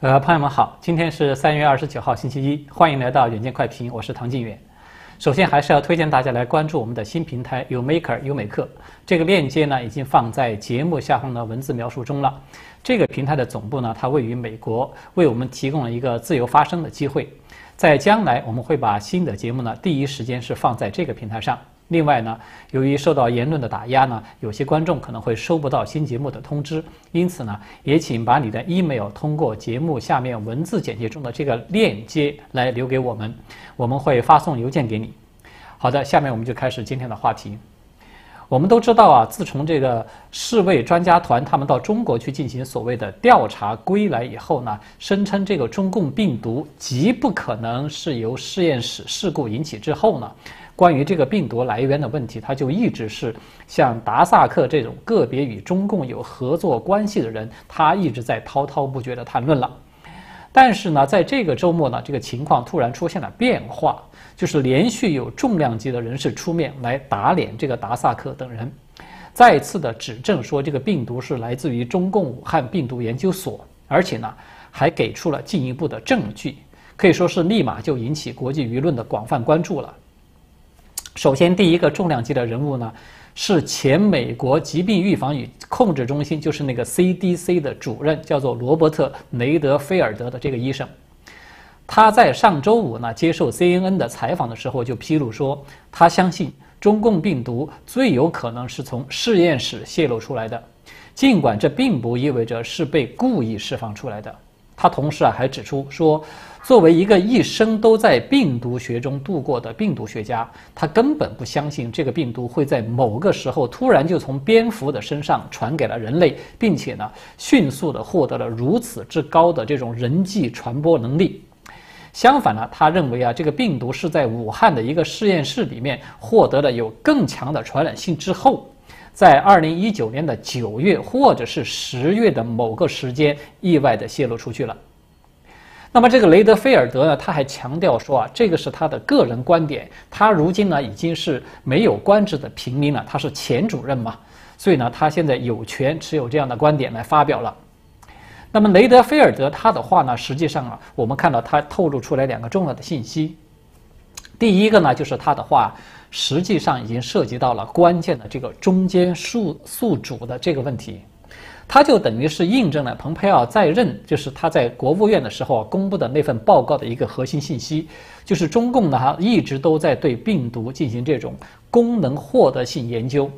呃，朋友们好，今天是三月二十九号，星期一，欢迎来到远见快评，我是唐晋远。首先还是要推荐大家来关注我们的新平台 Umaker 优美课，这个链接呢已经放在节目下方的文字描述中了。这个平台的总部呢，它位于美国，为我们提供了一个自由发声的机会。在将来，我们会把新的节目呢第一时间是放在这个平台上。另外呢，由于受到言论的打压呢，有些观众可能会收不到新节目的通知，因此呢，也请把你的 email 通过节目下面文字简介中的这个链接来留给我们，我们会发送邮件给你。好的，下面我们就开始今天的话题。我们都知道啊，自从这个世卫专家团他们到中国去进行所谓的调查归来以后呢，声称这个中共病毒极不可能是由实验室事故引起之后呢。关于这个病毒来源的问题，他就一直是像达萨克这种个别与中共有合作关系的人，他一直在滔滔不绝地谈论了。但是呢，在这个周末呢，这个情况突然出现了变化，就是连续有重量级的人士出面来打脸这个达萨克等人，再次的指证说这个病毒是来自于中共武汉病毒研究所，而且呢，还给出了进一步的证据，可以说是立马就引起国际舆论的广泛关注了。首先，第一个重量级的人物呢，是前美国疾病预防与控制中心，就是那个 CDC 的主任，叫做罗伯特·雷德菲尔德的这个医生。他在上周五呢接受 CNN 的采访的时候就披露说，他相信中共病毒最有可能是从实验室泄露出来的，尽管这并不意味着是被故意释放出来的。他同时啊还指出说。作为一个一生都在病毒学中度过的病毒学家，他根本不相信这个病毒会在某个时候突然就从蝙蝠的身上传给了人类，并且呢，迅速的获得了如此之高的这种人际传播能力。相反呢，他认为啊，这个病毒是在武汉的一个实验室里面获得了有更强的传染性之后，在二零一九年的九月或者是十月的某个时间意外的泄露出去了。那么这个雷德菲尔德呢，他还强调说啊，这个是他的个人观点。他如今呢已经是没有官职的平民了，他是前主任嘛，所以呢他现在有权持有这样的观点来发表了。那么雷德菲尔德他的话呢，实际上啊，我们看到他透露出来两个重要的信息。第一个呢，就是他的话实际上已经涉及到了关键的这个中间宿宿主的这个问题。他就等于是印证了蓬佩奥在任，就是他在国务院的时候公布的那份报告的一个核心信息，就是中共呢哈一直都在对病毒进行这种功能获得性研究，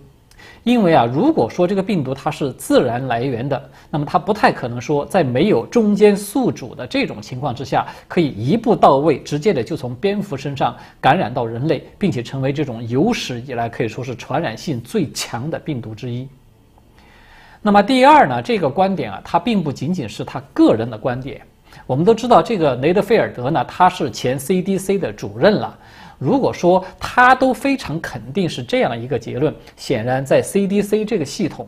因为啊如果说这个病毒它是自然来源的，那么它不太可能说在没有中间宿主的这种情况之下，可以一步到位直接的就从蝙蝠身上感染到人类，并且成为这种有史以来可以说是传染性最强的病毒之一。那么第二呢，这个观点啊，它并不仅仅是他个人的观点。我们都知道，这个雷德菲尔德呢，他是前 CDC 的主任了。如果说他都非常肯定是这样一个结论，显然在 CDC 这个系统，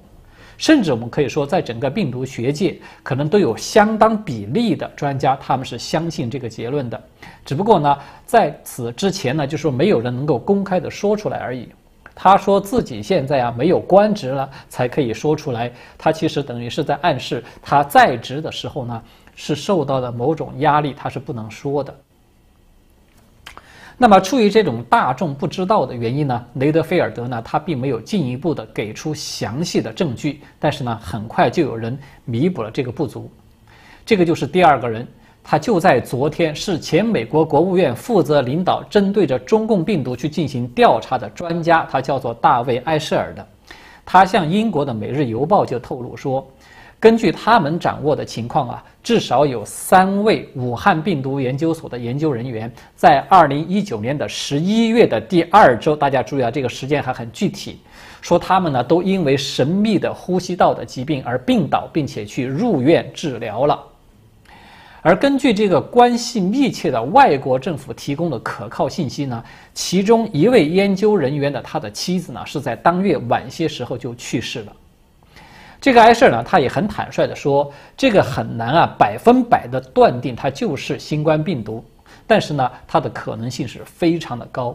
甚至我们可以说，在整个病毒学界，可能都有相当比例的专家，他们是相信这个结论的。只不过呢，在此之前呢，就说没有人能够公开的说出来而已。他说自己现在啊没有官职了，才可以说出来。他其实等于是在暗示他在职的时候呢，是受到了某种压力，他是不能说的。那么出于这种大众不知道的原因呢，雷德菲尔德呢，他并没有进一步的给出详细的证据。但是呢，很快就有人弥补了这个不足。这个就是第二个人。他就在昨天，是前美国国务院负责领导针对着中共病毒去进行调查的专家，他叫做大卫·埃舍尔的。他向英国的《每日邮报》就透露说，根据他们掌握的情况啊，至少有三位武汉病毒研究所的研究人员，在二零一九年的十一月的第二周，大家注意啊，这个时间还很具体，说他们呢都因为神秘的呼吸道的疾病而病倒，并且去入院治疗了。而根据这个关系密切的外国政府提供的可靠信息呢，其中一位研究人员的他的妻子呢是在当月晚些时候就去世了。这个埃舍呢，他也很坦率的说，这个很难啊百分百的断定它就是新冠病毒，但是呢，它的可能性是非常的高。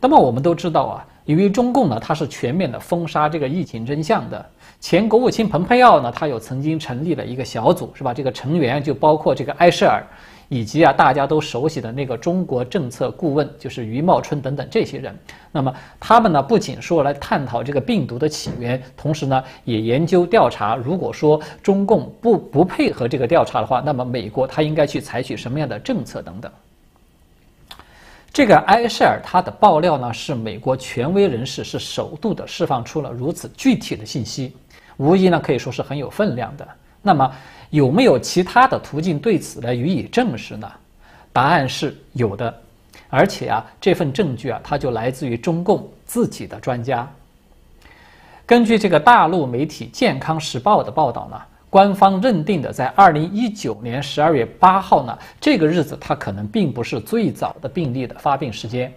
那么我们都知道啊。由于中共呢，它是全面的封杀这个疫情真相的。前国务卿蓬佩奥呢，他有曾经成立了一个小组，是吧？这个成员就包括这个埃舍尔，以及啊大家都熟悉的那个中国政策顾问，就是余茂春等等这些人。那么他们呢，不仅说来探讨这个病毒的起源，同时呢，也研究调查，如果说中共不不配合这个调查的话，那么美国他应该去采取什么样的政策等等。这个埃舍尔他的爆料呢，是美国权威人士是首度的释放出了如此具体的信息，无疑呢可以说是很有分量的。那么有没有其他的途径对此来予以证实呢？答案是有的，而且啊这份证据啊它就来自于中共自己的专家。根据这个大陆媒体《健康时报》的报道呢。官方认定的，在二零一九年十二月八号呢，这个日子它可能并不是最早的病例的发病时间。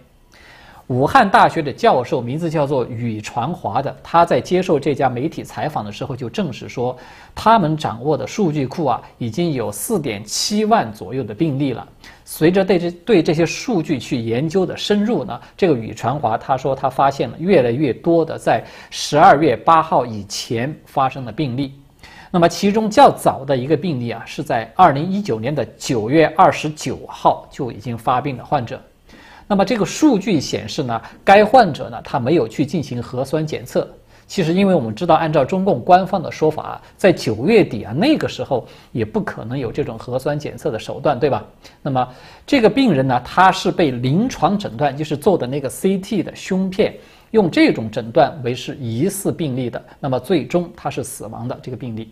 武汉大学的教授名字叫做宇传华的，他在接受这家媒体采访的时候就证实说，他们掌握的数据库啊，已经有四点七万左右的病例了。随着对这对这些数据去研究的深入呢，这个宇传华他说他发现了越来越多的在十二月八号以前发生的病例。那么，其中较早的一个病例啊，是在二零一九年的九月二十九号就已经发病的患者。那么，这个数据显示呢，该患者呢，他没有去进行核酸检测。其实，因为我们知道，按照中共官方的说法，在九月底啊，那个时候也不可能有这种核酸检测的手段，对吧？那么，这个病人呢，他是被临床诊断，就是做的那个 CT 的胸片，用这种诊断为是疑似病例的。那么，最终他是死亡的这个病例。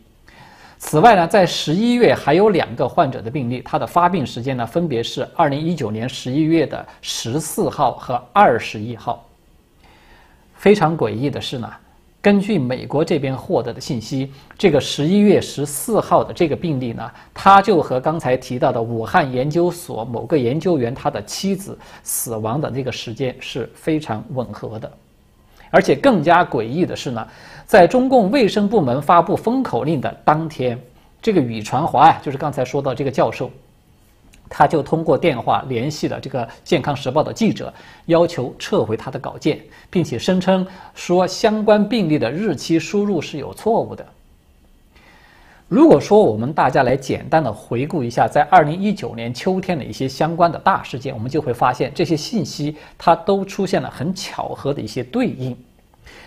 此外呢，在十一月还有两个患者的病例，他的发病时间呢，分别是二零一九年十一月的十四号和二十一号。非常诡异的是呢，根据美国这边获得的信息，这个十一月十四号的这个病例呢，他就和刚才提到的武汉研究所某个研究员他的妻子死亡的那个时间是非常吻合的。而且更加诡异的是呢，在中共卫生部门发布封口令的当天，这个宇传华呀，就是刚才说到这个教授，他就通过电话联系了这个《健康时报》的记者，要求撤回他的稿件，并且声称说相关病例的日期输入是有错误的。如果说我们大家来简单的回顾一下，在二零一九年秋天的一些相关的大事件，我们就会发现这些信息它都出现了很巧合的一些对应。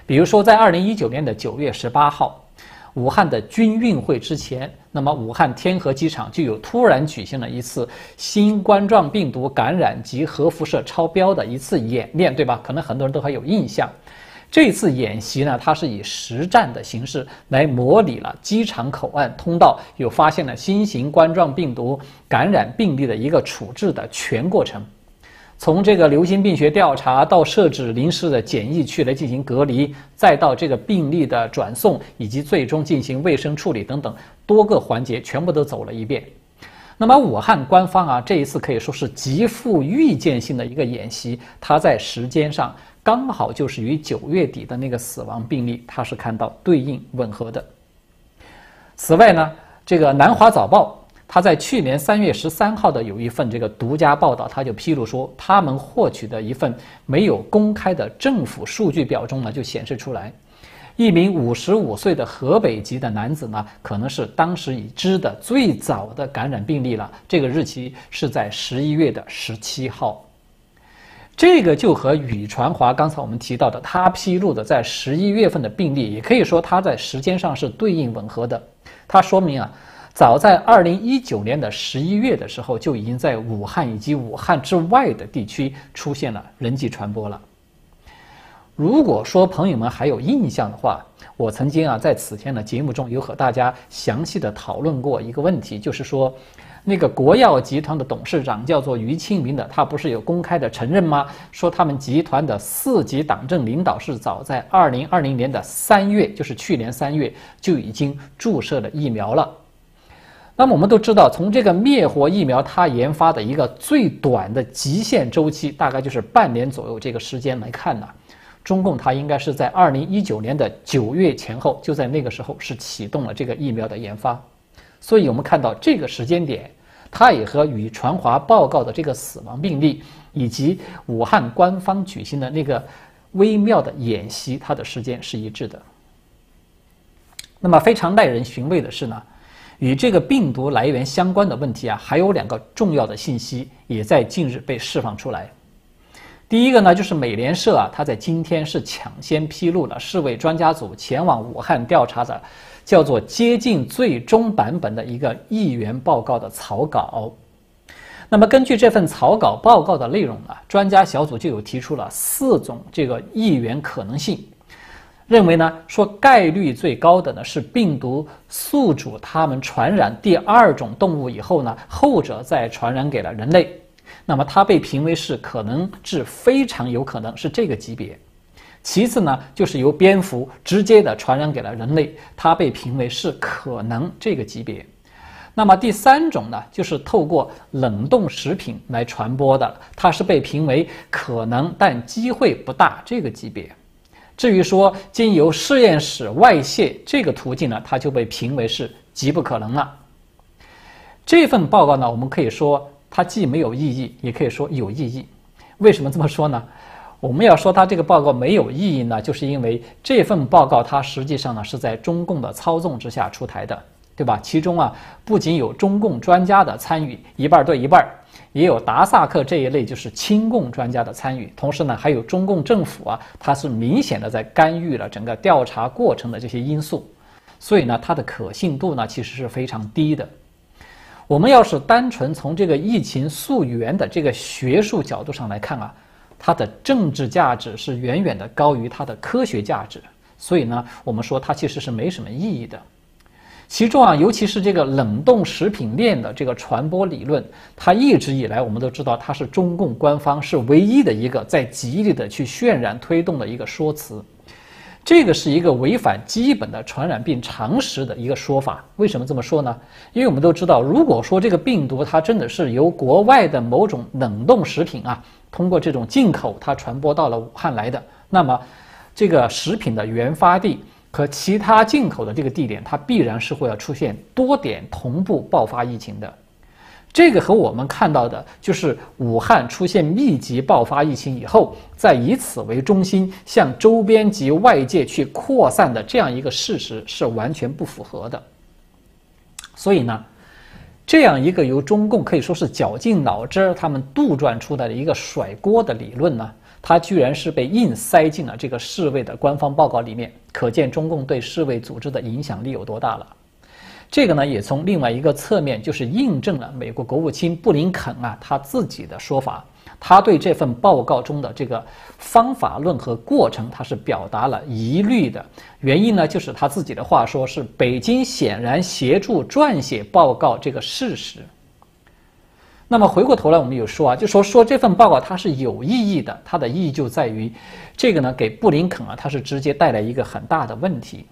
比如说，在二零一九年的九月十八号，武汉的军运会之前，那么武汉天河机场就有突然举行了一次新冠状病毒感染及核辐射超标的一次演练，对吧？可能很多人都还有印象。这次演习呢，它是以实战的形式来模拟了机场口岸通道有发现了新型冠状病毒感染病例的一个处置的全过程，从这个流行病学调查到设置临时的检疫区来进行隔离，再到这个病例的转送以及最终进行卫生处理等等多个环节全部都走了一遍。那么武汉官方啊，这一次可以说是极富预见性的一个演习，它在时间上。刚好就是与九月底的那个死亡病例，它是看到对应吻合的。此外呢，这个南华早报，它在去年三月十三号的有一份这个独家报道，它就披露说，他们获取的一份没有公开的政府数据表中呢，就显示出来，一名五十五岁的河北籍的男子呢，可能是当时已知的最早的感染病例了。这个日期是在十一月的十七号。这个就和宇传华刚才我们提到的他披露的在十一月份的病例，也可以说他在时间上是对应吻合的。他说明啊，早在二零一九年的十一月的时候，就已经在武汉以及武汉之外的地区出现了人际传播了。如果说朋友们还有印象的话，我曾经啊在此前的节目中有和大家详细的讨论过一个问题，就是说。那个国药集团的董事长叫做于清明的，他不是有公开的承认吗？说他们集团的四级党政领导是早在二零二零年的三月，就是去年三月就已经注射了疫苗了。那么我们都知道，从这个灭活疫苗它研发的一个最短的极限周期，大概就是半年左右这个时间来看呢，中共它应该是在二零一九年的九月前后，就在那个时候是启动了这个疫苗的研发。所以我们看到这个时间点，它也和与传华报告的这个死亡病例，以及武汉官方举行的那个微妙的演习，它的时间是一致的。那么非常耐人寻味的是呢，与这个病毒来源相关的问题啊，还有两个重要的信息也在近日被释放出来。第一个呢，就是美联社啊，它在今天是抢先披露了世卫专家组前往武汉调查的，叫做接近最终版本的一个议员报告的草稿。那么根据这份草稿报告的内容呢，专家小组就有提出了四种这个议员可能性。认为呢，说概率最高的呢是病毒宿主它们传染第二种动物以后呢，后者再传染给了人类，那么它被评为是可能是非常有可能是这个级别。其次呢，就是由蝙蝠直接的传染给了人类，它被评为是可能这个级别。那么第三种呢，就是透过冷冻食品来传播的，它是被评为可能但机会不大这个级别。至于说经由实验室外泄这个途径呢，它就被评为是极不可能了。这份报告呢，我们可以说它既没有意义，也可以说有意义。为什么这么说呢？我们要说它这个报告没有意义呢，就是因为这份报告它实际上呢是在中共的操纵之下出台的，对吧？其中啊不仅有中共专家的参与，一半对一半。也有达萨克这一类就是亲共专家的参与，同时呢，还有中共政府啊，它是明显的在干预了整个调查过程的这些因素，所以呢，它的可信度呢其实是非常低的。我们要是单纯从这个疫情溯源的这个学术角度上来看啊，它的政治价值是远远的高于它的科学价值，所以呢，我们说它其实是没什么意义的。其中啊，尤其是这个冷冻食品链的这个传播理论，它一直以来我们都知道，它是中共官方是唯一的一个在极力的去渲染推动的一个说辞。这个是一个违反基本的传染病常识的一个说法。为什么这么说呢？因为我们都知道，如果说这个病毒它真的是由国外的某种冷冻食品啊，通过这种进口它传播到了武汉来的，那么这个食品的原发地。和其他进口的这个地点，它必然是会要出现多点同步爆发疫情的。这个和我们看到的，就是武汉出现密集爆发疫情以后，再以此为中心向周边及外界去扩散的这样一个事实是完全不符合的。所以呢，这样一个由中共可以说是绞尽脑汁他们杜撰出来的一个甩锅的理论呢。它居然是被硬塞进了这个世卫的官方报告里面，可见中共对世卫组织的影响力有多大了。这个呢，也从另外一个侧面就是印证了美国国务卿布林肯啊他自己的说法，他对这份报告中的这个方法论和过程，他是表达了疑虑的。原因呢，就是他自己的话说是北京显然协助撰写报告这个事实。那么回过头来，我们有说啊，就说说这份报告它是有意义的，它的意义就在于，这个呢给布林肯啊，他是直接带来一个很大的问题。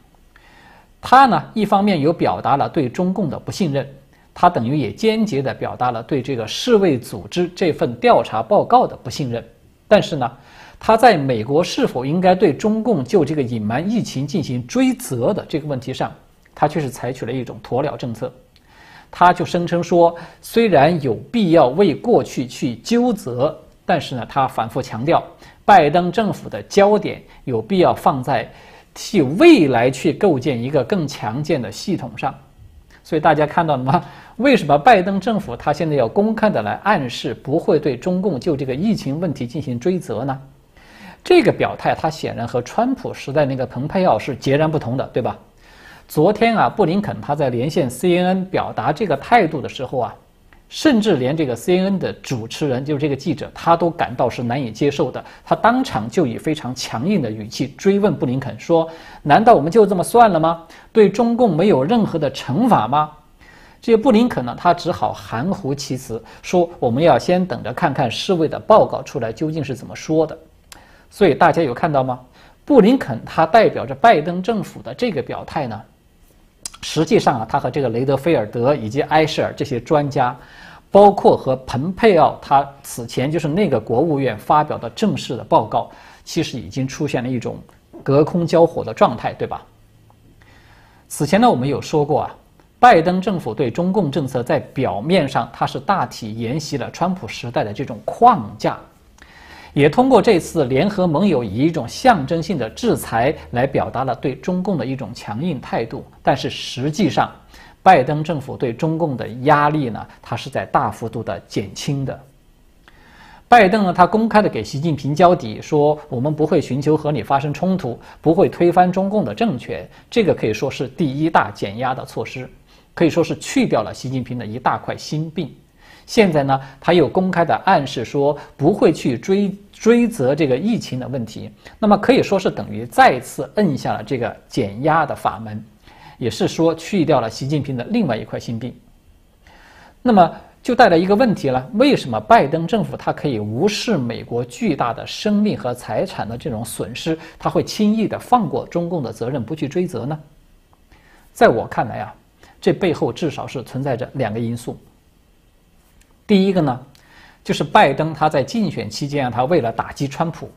他呢一方面有表达了对中共的不信任，他等于也间接的表达了对这个世卫组织这份调查报告的不信任。但是呢，他在美国是否应该对中共就这个隐瞒疫情进行追责的这个问题上，他却是采取了一种鸵鸟政策。他就声称说，虽然有必要为过去去纠责，但是呢，他反复强调，拜登政府的焦点有必要放在替未来去构建一个更强健的系统上。所以大家看到了吗？为什么拜登政府他现在要公开的来暗示不会对中共就这个疫情问题进行追责呢？这个表态，他显然和川普时代那个蓬佩奥是截然不同的，对吧？昨天啊，布林肯他在连线 CNN 表达这个态度的时候啊，甚至连这个 CNN 的主持人，就是这个记者，他都感到是难以接受的。他当场就以非常强硬的语气追问布林肯说：“难道我们就这么算了吗？对中共没有任何的惩罚吗？”这个布林肯呢，他只好含糊其辞说：“我们要先等着看看世卫的报告出来究竟是怎么说的。”所以大家有看到吗？布林肯他代表着拜登政府的这个表态呢？实际上啊，他和这个雷德菲尔德以及埃舍尔这些专家，包括和蓬佩奥他此前就是那个国务院发表的正式的报告，其实已经出现了一种隔空交火的状态，对吧？此前呢，我们有说过啊，拜登政府对中共政策在表面上它是大体沿袭了川普时代的这种框架，也通过这次联合盟友以一种象征性的制裁来表达了对中共的一种强硬态度。但是实际上，拜登政府对中共的压力呢，它是在大幅度的减轻的。拜登呢，他公开的给习近平交底，说我们不会寻求和你发生冲突，不会推翻中共的政权。这个可以说是第一大减压的措施，可以说是去掉了习近平的一大块心病。现在呢，他又公开的暗示说不会去追追责这个疫情的问题，那么可以说是等于再次摁下了这个减压的法门，也是说去掉了习近平的另外一块心病。那么。就带来一个问题了：为什么拜登政府他可以无视美国巨大的生命和财产的这种损失，他会轻易的放过中共的责任不去追责呢？在我看来啊，这背后至少是存在着两个因素。第一个呢，就是拜登他在竞选期间，他为了打击川普，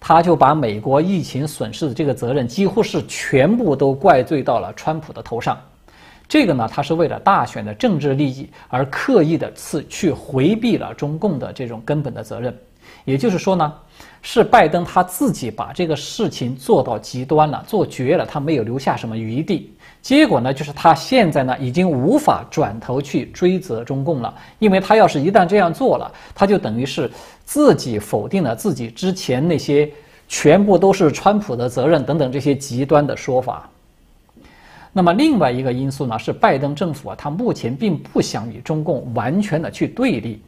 他就把美国疫情损失的这个责任几乎是全部都怪罪到了川普的头上。这个呢，他是为了大选的政治利益而刻意的次去回避了中共的这种根本的责任，也就是说呢，是拜登他自己把这个事情做到极端了，做绝了，他没有留下什么余地。结果呢，就是他现在呢已经无法转头去追责中共了，因为他要是一旦这样做了，他就等于是自己否定了自己之前那些全部都是川普的责任等等这些极端的说法。那么另外一个因素呢，是拜登政府啊，他目前并不想与中共完全的去对立。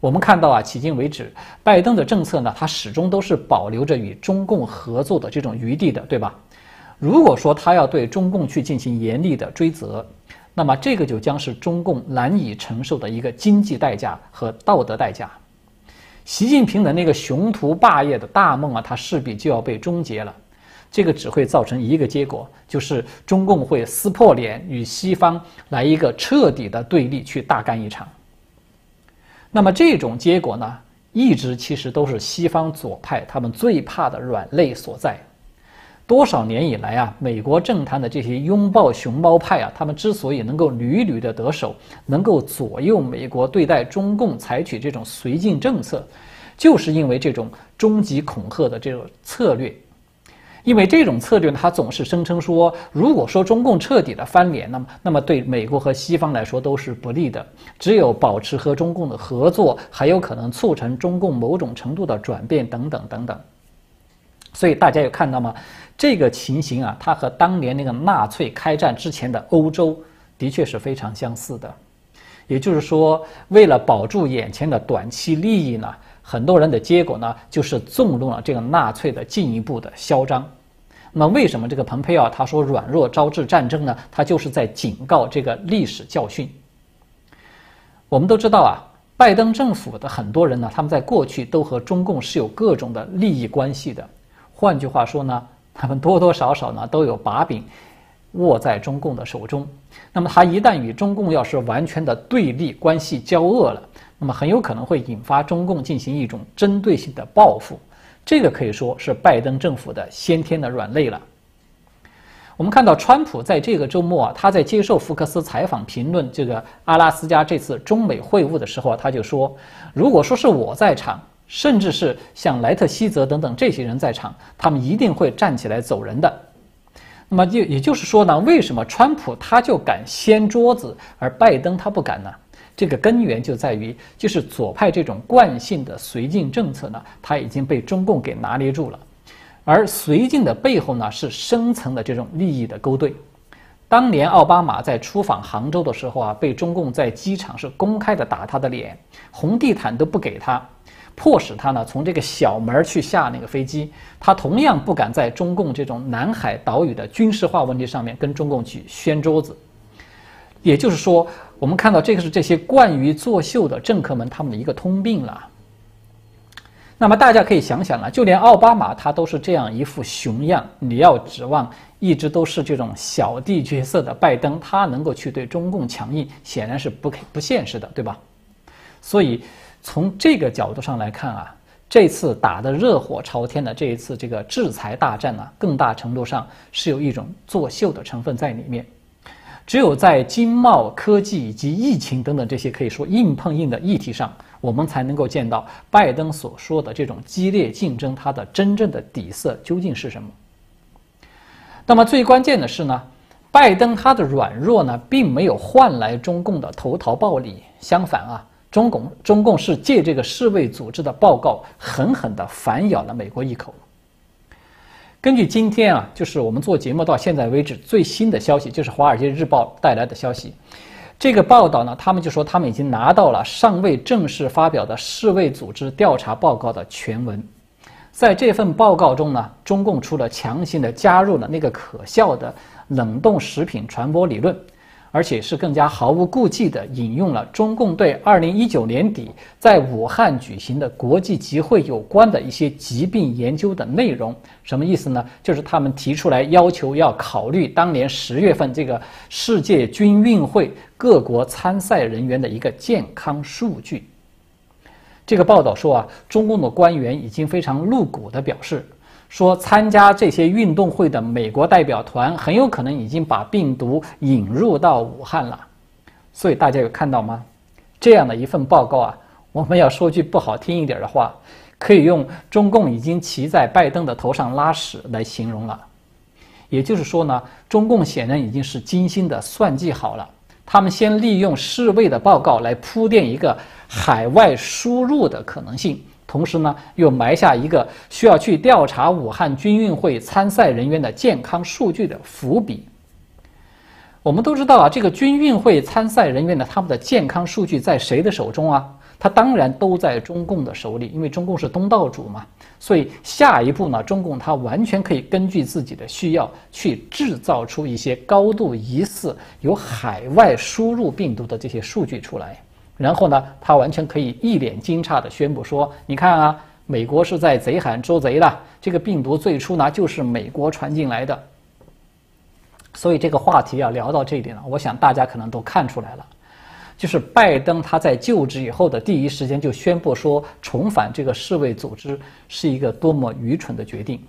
我们看到啊，迄今为止，拜登的政策呢，他始终都是保留着与中共合作的这种余地的，对吧？如果说他要对中共去进行严厉的追责，那么这个就将是中共难以承受的一个经济代价和道德代价。习近平的那个雄图霸业的大梦啊，他势必就要被终结了。这个只会造成一个结果，就是中共会撕破脸，与西方来一个彻底的对立，去大干一场。那么这种结果呢，一直其实都是西方左派他们最怕的软肋所在。多少年以来啊，美国政坛的这些拥抱熊猫派啊，他们之所以能够屡屡的得手，能够左右美国对待中共采取这种绥靖政策，就是因为这种终极恐吓的这种策略。因为这种策略呢，他总是声称说，如果说中共彻底的翻脸，那么那么对美国和西方来说都是不利的。只有保持和中共的合作，还有可能促成中共某种程度的转变等等等等。所以大家有看到吗？这个情形啊，它和当年那个纳粹开战之前的欧洲的确是非常相似的。也就是说，为了保住眼前的短期利益呢？很多人的结果呢，就是纵容了这个纳粹的进一步的嚣张。那，为什么这个蓬佩奥他说软弱招致战争呢？他就是在警告这个历史教训。我们都知道啊，拜登政府的很多人呢，他们在过去都和中共是有各种的利益关系的。换句话说呢，他们多多少少呢都有把柄握在中共的手中。那么，他一旦与中共要是完全的对立关系交恶了。那么很有可能会引发中共进行一种针对性的报复，这个可以说是拜登政府的先天的软肋了。我们看到川普在这个周末啊，他在接受福克斯采访评论这个阿拉斯加这次中美会晤的时候啊，他就说，如果说是我在场，甚至是像莱特希泽等等这些人在场，他们一定会站起来走人的。那么就也就是说呢，为什么川普他就敢掀桌子，而拜登他不敢呢？这个根源就在于，就是左派这种惯性的绥靖政策呢，它已经被中共给拿捏住了。而绥靖的背后呢，是深层的这种利益的勾兑。当年奥巴马在出访杭州的时候啊，被中共在机场是公开的打他的脸，红地毯都不给他，迫使他呢从这个小门去下那个飞机。他同样不敢在中共这种南海岛屿的军事化问题上面跟中共去掀桌子。也就是说。我们看到这个是这些惯于作秀的政客们他们的一个通病了。那么大家可以想想了，就连奥巴马他都是这样一副熊样，你要指望一直都是这种小弟角色的拜登，他能够去对中共强硬，显然是不不现实的，对吧？所以从这个角度上来看啊，这次打得热火朝天的这一次这个制裁大战呢，更大程度上是有一种作秀的成分在里面。只有在经贸、科技以及疫情等等这些可以说硬碰硬的议题上，我们才能够见到拜登所说的这种激烈竞争，它的真正的底色究竟是什么。那么最关键的是呢，拜登他的软弱呢，并没有换来中共的投桃报李，相反啊，中共中共是借这个世卫组织的报告，狠狠地反咬了美国一口。根据今天啊，就是我们做节目到现在为止最新的消息，就是《华尔街日报》带来的消息。这个报道呢，他们就说他们已经拿到了尚未正式发表的世卫组织调查报告的全文。在这份报告中呢，中共除了强行的加入了那个可笑的冷冻食品传播理论。而且是更加毫无顾忌地引用了中共对二零一九年底在武汉举行的国际集会有关的一些疾病研究的内容。什么意思呢？就是他们提出来要求要考虑当年十月份这个世界军运会各国参赛人员的一个健康数据。这个报道说啊，中共的官员已经非常露骨地表示。说参加这些运动会的美国代表团很有可能已经把病毒引入到武汉了，所以大家有看到吗？这样的一份报告啊，我们要说句不好听一点的话，可以用中共已经骑在拜登的头上拉屎来形容了。也就是说呢，中共显然已经是精心的算计好了，他们先利用世卫的报告来铺垫一个海外输入的可能性。同时呢，又埋下一个需要去调查武汉军运会参赛人员的健康数据的伏笔。我们都知道啊，这个军运会参赛人员的他们的健康数据在谁的手中啊？他当然都在中共的手里，因为中共是东道主嘛。所以下一步呢，中共他完全可以根据自己的需要去制造出一些高度疑似有海外输入病毒的这些数据出来。然后呢，他完全可以一脸惊诧地宣布说：“你看啊，美国是在贼喊捉贼的。这个病毒最初呢，就是美国传进来的。”所以这个话题要聊到这一点了，我想大家可能都看出来了，就是拜登他在就职以后的第一时间就宣布说重返这个世卫组织是一个多么愚蠢的决定，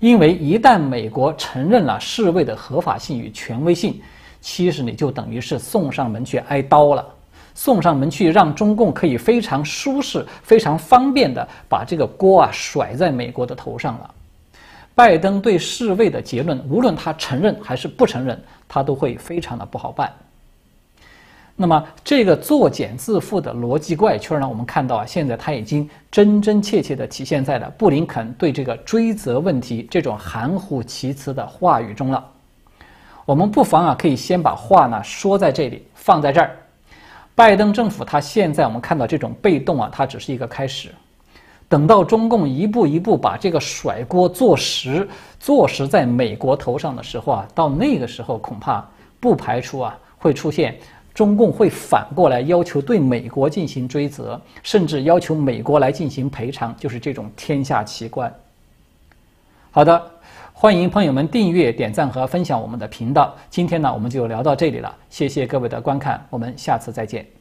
因为一旦美国承认了世卫的合法性与权威性，其实你就等于是送上门去挨刀了。送上门去，让中共可以非常舒适、非常方便地把这个锅啊甩在美国的头上了。拜登对世卫的结论，无论他承认还是不承认，他都会非常的不好办。那么，这个作茧自缚的逻辑怪圈呢？我们看到啊，现在他已经真真切切地体现在了布林肯对这个追责问题这种含糊其辞的话语中了。我们不妨啊，可以先把话呢说在这里，放在这儿。拜登政府，他现在我们看到这种被动啊，它只是一个开始。等到中共一步一步把这个甩锅坐实，坐实在美国头上的时候啊，到那个时候恐怕不排除啊会出现中共会反过来要求对美国进行追责，甚至要求美国来进行赔偿，就是这种天下奇观。好的，欢迎朋友们订阅、点赞和分享我们的频道。今天呢，我们就聊到这里了，谢谢各位的观看，我们下次再见。